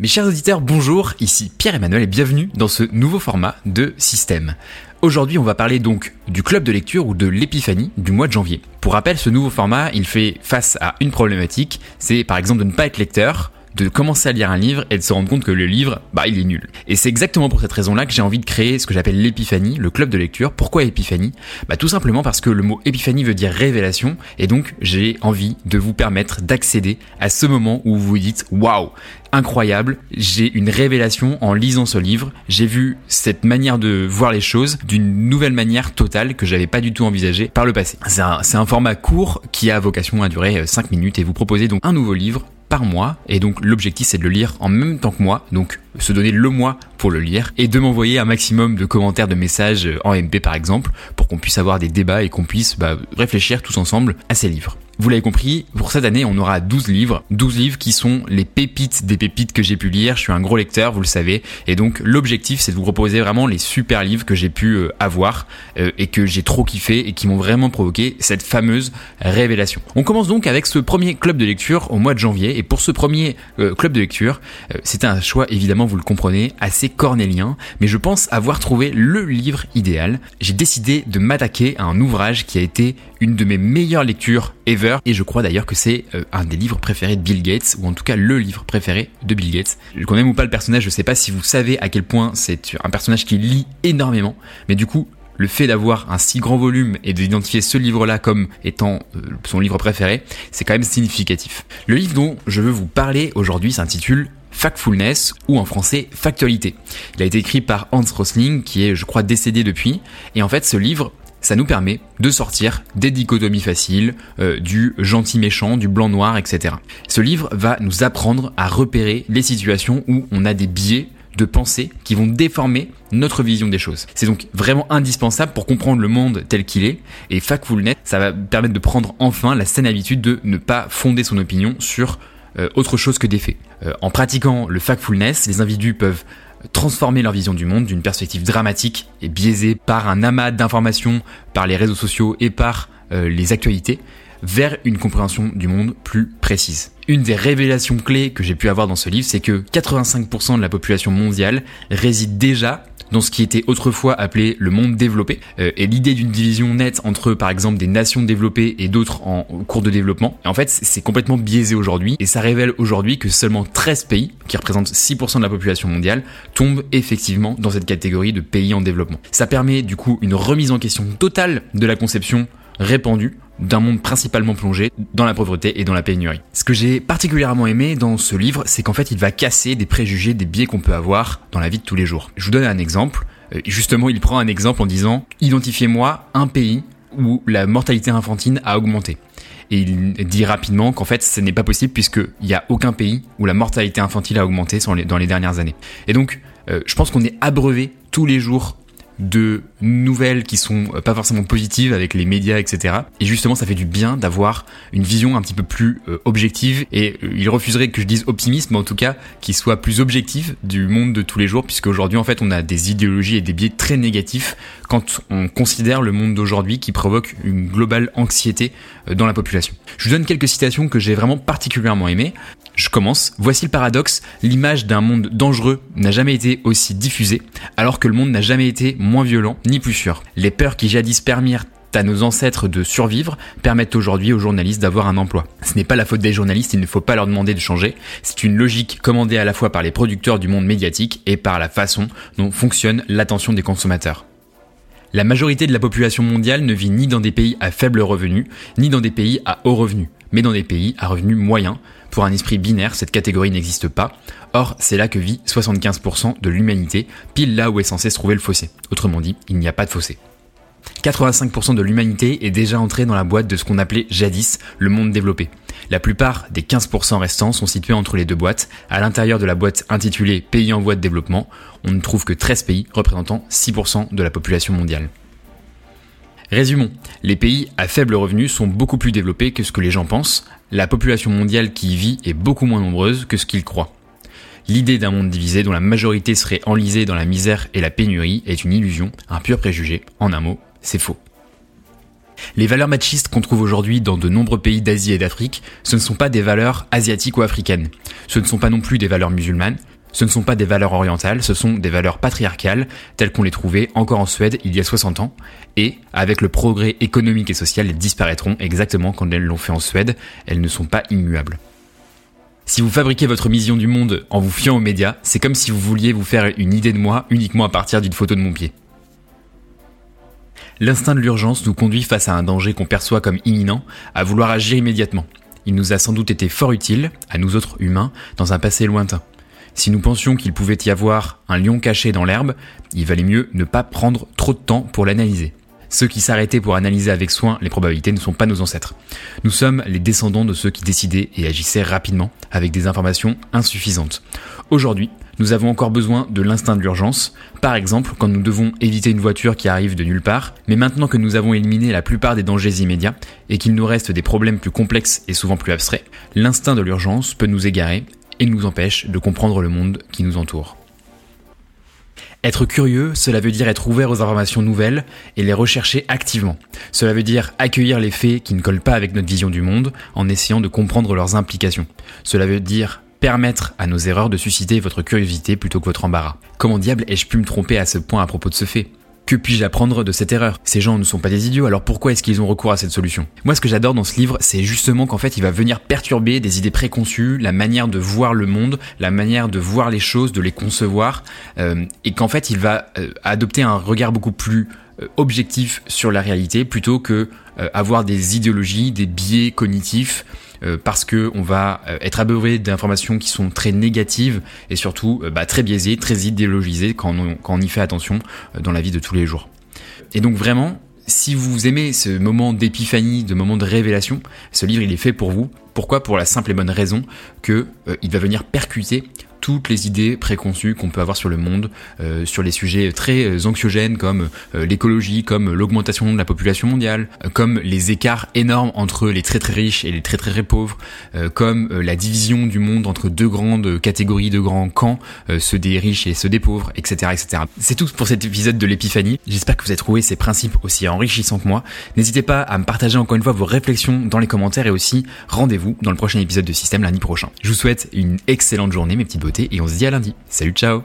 Mes chers auditeurs, bonjour, ici Pierre-Emmanuel et bienvenue dans ce nouveau format de Système. Aujourd'hui, on va parler donc du club de lecture ou de l'épiphanie du mois de janvier. Pour rappel, ce nouveau format, il fait face à une problématique, c'est par exemple de ne pas être lecteur, de commencer à lire un livre et de se rendre compte que le livre, bah, il est nul. Et c'est exactement pour cette raison-là que j'ai envie de créer ce que j'appelle l'épiphanie, le club de lecture. Pourquoi épiphanie? Bah, tout simplement parce que le mot épiphanie veut dire révélation, et donc j'ai envie de vous permettre d'accéder à ce moment où vous vous dites, waouh, incroyable, j'ai une révélation en lisant ce livre, j'ai vu cette manière de voir les choses d'une nouvelle manière totale que j'avais pas du tout envisagé par le passé. C'est un, un, format court qui a vocation à durer 5 minutes et vous proposez donc un nouveau livre par mois. Et donc l'objectif c'est de le lire en même temps que moi, donc se donner le mois pour le lire et de m'envoyer un maximum de commentaires, de messages en MP par exemple, pour qu'on puisse avoir des débats et qu'on puisse bah, réfléchir tous ensemble à ces livres. Vous l'avez compris, pour cette année, on aura 12 livres. 12 livres qui sont les pépites des pépites que j'ai pu lire. Je suis un gros lecteur, vous le savez. Et donc, l'objectif, c'est de vous proposer vraiment les super livres que j'ai pu euh, avoir euh, et que j'ai trop kiffé et qui m'ont vraiment provoqué cette fameuse révélation. On commence donc avec ce premier club de lecture au mois de janvier. Et pour ce premier euh, club de lecture, c'était un choix, évidemment, vous le comprenez, assez cornélien. Mais je pense avoir trouvé le livre idéal. J'ai décidé de m'attaquer à un ouvrage qui a été une de mes meilleures lectures ever et je crois d'ailleurs que c'est euh, un des livres préférés de Bill Gates ou en tout cas le livre préféré de Bill Gates. Je connais ou pas le personnage, je sais pas si vous savez à quel point c'est un personnage qui lit énormément, mais du coup le fait d'avoir un si grand volume et d'identifier ce livre-là comme étant euh, son livre préféré, c'est quand même significatif. Le livre dont je veux vous parler aujourd'hui s'intitule Factfulness ou en français Factualité. Il a été écrit par Hans Rosling qui est je crois décédé depuis et en fait ce livre ça nous permet de sortir des dichotomies faciles, euh, du gentil méchant, du blanc noir, etc. Ce livre va nous apprendre à repérer les situations où on a des biais de pensée qui vont déformer notre vision des choses. C'est donc vraiment indispensable pour comprendre le monde tel qu'il est et Factfulness, ça va permettre de prendre enfin la saine habitude de ne pas fonder son opinion sur euh, autre chose que des faits. Euh, en pratiquant le Factfulness, les individus peuvent transformer leur vision du monde d'une perspective dramatique et biaisée par un amas d'informations, par les réseaux sociaux et par euh, les actualités, vers une compréhension du monde plus précise. Une des révélations clés que j'ai pu avoir dans ce livre, c'est que 85% de la population mondiale réside déjà dans ce qui était autrefois appelé le monde développé, euh, et l'idée d'une division nette entre par exemple des nations développées et d'autres en cours de développement, en fait c'est complètement biaisé aujourd'hui, et ça révèle aujourd'hui que seulement 13 pays, qui représentent 6% de la population mondiale, tombent effectivement dans cette catégorie de pays en développement. Ça permet du coup une remise en question totale de la conception répandue d'un monde principalement plongé dans la pauvreté et dans la pénurie. Ce que j'ai particulièrement aimé dans ce livre, c'est qu'en fait il va casser des préjugés, des biais qu'on peut avoir dans la vie de tous les jours. Je vous donne un exemple. Euh, justement, il prend un exemple en disant identifiez-moi un pays où la mortalité infantile a augmenté. Et il dit rapidement qu'en fait, ce n'est pas possible puisqu'il n'y a aucun pays où la mortalité infantile a augmenté dans les dernières années. Et donc, euh, je pense qu'on est abreuvé tous les jours de nouvelles qui sont euh, pas forcément positives avec les médias, etc. Et justement, ça fait du bien d'avoir une vision un petit peu plus euh, objective. Et euh, il refuserait que je dise optimiste, mais en tout cas, qu'il soit plus objectif du monde de tous les jours, puisque aujourd'hui, en fait, on a des idéologies et des biais très négatifs quand on considère le monde d'aujourd'hui qui provoque une globale anxiété dans la population. Je vous donne quelques citations que j'ai vraiment particulièrement aimées. Je commence. Voici le paradoxe. L'image d'un monde dangereux n'a jamais été aussi diffusée, alors que le monde n'a jamais été moins violent ni plus sûr. Les peurs qui jadis permirent à nos ancêtres de survivre permettent aujourd'hui aux journalistes d'avoir un emploi. Ce n'est pas la faute des journalistes, il ne faut pas leur demander de changer. C'est une logique commandée à la fois par les producteurs du monde médiatique et par la façon dont fonctionne l'attention des consommateurs. La majorité de la population mondiale ne vit ni dans des pays à faible revenu, ni dans des pays à haut revenu, mais dans des pays à revenus moyens, pour un esprit binaire, cette catégorie n'existe pas. Or, c'est là que vit 75% de l'humanité, pile là où est censé se trouver le fossé. Autrement dit, il n'y a pas de fossé. 85% de l'humanité est déjà entrée dans la boîte de ce qu'on appelait jadis le monde développé. La plupart des 15% restants sont situés entre les deux boîtes. À l'intérieur de la boîte intitulée Pays en voie de développement, on ne trouve que 13 pays représentant 6% de la population mondiale. Résumons, les pays à faible revenu sont beaucoup plus développés que ce que les gens pensent, la population mondiale qui y vit est beaucoup moins nombreuse que ce qu'ils croient. L'idée d'un monde divisé dont la majorité serait enlisée dans la misère et la pénurie est une illusion, un pur préjugé, en un mot, c'est faux. Les valeurs machistes qu'on trouve aujourd'hui dans de nombreux pays d'Asie et d'Afrique, ce ne sont pas des valeurs asiatiques ou africaines. Ce ne sont pas non plus des valeurs musulmanes. Ce ne sont pas des valeurs orientales, ce sont des valeurs patriarcales telles qu'on les trouvait encore en Suède il y a 60 ans. Et avec le progrès économique et social, elles disparaîtront exactement comme elles l'ont fait en Suède. Elles ne sont pas immuables. Si vous fabriquez votre vision du monde en vous fiant aux médias, c'est comme si vous vouliez vous faire une idée de moi uniquement à partir d'une photo de mon pied. L'instinct de l'urgence nous conduit face à un danger qu'on perçoit comme imminent à vouloir agir immédiatement. Il nous a sans doute été fort utile, à nous autres humains, dans un passé lointain. Si nous pensions qu'il pouvait y avoir un lion caché dans l'herbe, il valait mieux ne pas prendre trop de temps pour l'analyser. Ceux qui s'arrêtaient pour analyser avec soin les probabilités ne sont pas nos ancêtres. Nous sommes les descendants de ceux qui décidaient et agissaient rapidement avec des informations insuffisantes. Aujourd'hui, nous avons encore besoin de l'instinct de l'urgence, par exemple quand nous devons éviter une voiture qui arrive de nulle part, mais maintenant que nous avons éliminé la plupart des dangers immédiats et qu'il nous reste des problèmes plus complexes et souvent plus abstraits, l'instinct de l'urgence peut nous égarer et nous empêche de comprendre le monde qui nous entoure. Être curieux, cela veut dire être ouvert aux informations nouvelles et les rechercher activement. Cela veut dire accueillir les faits qui ne collent pas avec notre vision du monde en essayant de comprendre leurs implications. Cela veut dire permettre à nos erreurs de susciter votre curiosité plutôt que votre embarras. Comment diable ai-je pu me tromper à ce point à propos de ce fait? Que puis-je apprendre de cette erreur? Ces gens ne sont pas des idiots, alors pourquoi est-ce qu'ils ont recours à cette solution? Moi, ce que j'adore dans ce livre, c'est justement qu'en fait, il va venir perturber des idées préconçues, la manière de voir le monde, la manière de voir les choses, de les concevoir, euh, et qu'en fait, il va euh, adopter un regard beaucoup plus objectif sur la réalité plutôt que avoir des idéologies, des biais cognitifs euh, parce que on va euh, être abreuvé d'informations qui sont très négatives et surtout euh, bah, très biaisées, très idéologisées quand on, quand on y fait attention dans la vie de tous les jours. Et donc vraiment, si vous aimez ce moment d'épiphanie, de moment de révélation, ce livre il est fait pour vous. Pourquoi? Pour la simple et bonne raison que il va venir percuter toutes les idées préconçues qu'on peut avoir sur le monde, euh, sur les sujets très euh, anxiogènes comme euh, l'écologie, comme l'augmentation de la population mondiale, comme les écarts énormes entre les très très riches et les très très, très pauvres, comme la division du monde entre deux grandes catégories, de grands camps, ceux des riches et ceux des pauvres, etc. etc. C'est tout pour cet épisode de l'épiphanie. J'espère que vous avez trouvé ces principes aussi enrichissants que moi. N'hésitez pas à me partager encore une fois vos réflexions dans les commentaires et aussi rendez-vous dans le prochain épisode de Système lundi prochain. Je vous souhaite une excellente journée mes petites et on se dit à lundi. Salut, ciao